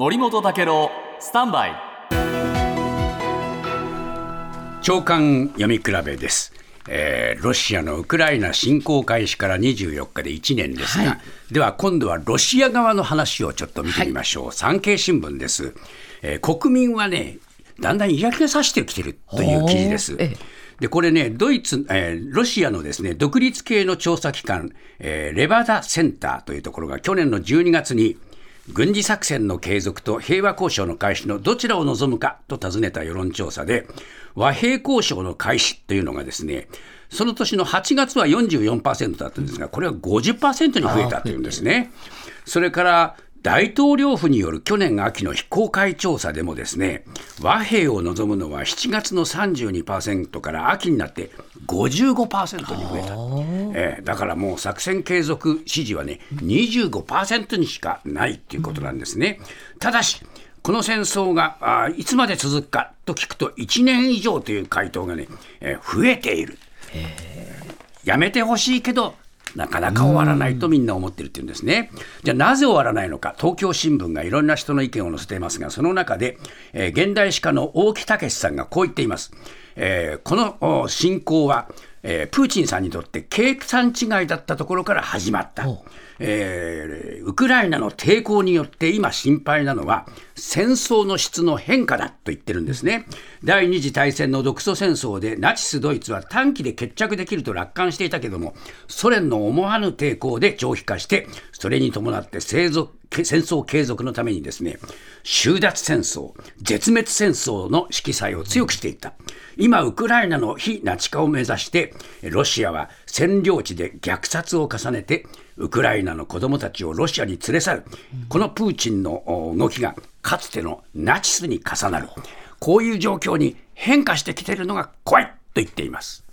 森本武郎スタンバイ。長官読み比べです、えーロシアのウクライナ侵攻開始から24日で1年ですが、では今度はロシア側の話をちょっと見てみましょう、産経新聞です、えー国民はねだんだん嫌気がさしてきてるという記事です。ええ。でこれね、ドイツ、えーロシアのですね独立系の調査機関、えーレバダセンターというところが去年の12月に、軍事作戦の継続と平和交渉の開始のどちらを望むかと尋ねた世論調査で、和平交渉の開始というのがですね、その年の8月は44%だったんですが、これは50%に増えたというんですね。それから大統領府による去年秋の非公開調査でもですね和平を望むのは7月の32%から秋になって55%に増えた、えーだからもう作戦継続支持はね25%にしかないっていうことなんですね。ただしこの戦争があーいつまで続くかと聞くと1年以上という回答がね、えー増えている。やめてほしいけど、なかなか終わらないとみんな思ってるっていうんですね。じゃあなぜ終わらないのか、東京新聞がいろんな人の意見を載せていますが、その中で、えー現代史家の大木武さんがこう言っています。えーこのお侵攻は、えープーチンさんにとって計算違いだったところから始まった。えーウクライナの抵抗によって今心配なのは戦争の質の変化だと言ってるんですね。第二次大戦の独ソ戦争でナチス・ドイツは短期で決着できると楽観していたけどもソ連の思わぬ抵抗で長期化してそれに伴って生続戦争継続のためにですね収奪戦争絶滅戦争の色彩を強くしていった今ウクライナの非ナチ化を目指してロシアは占領地で虐殺を重ねてウクライナの子供たちをロシアに連れ去るこのプーチンの動きがかつてのナチスに重なる。こういう状況に変化してきているのが怖いと言っています。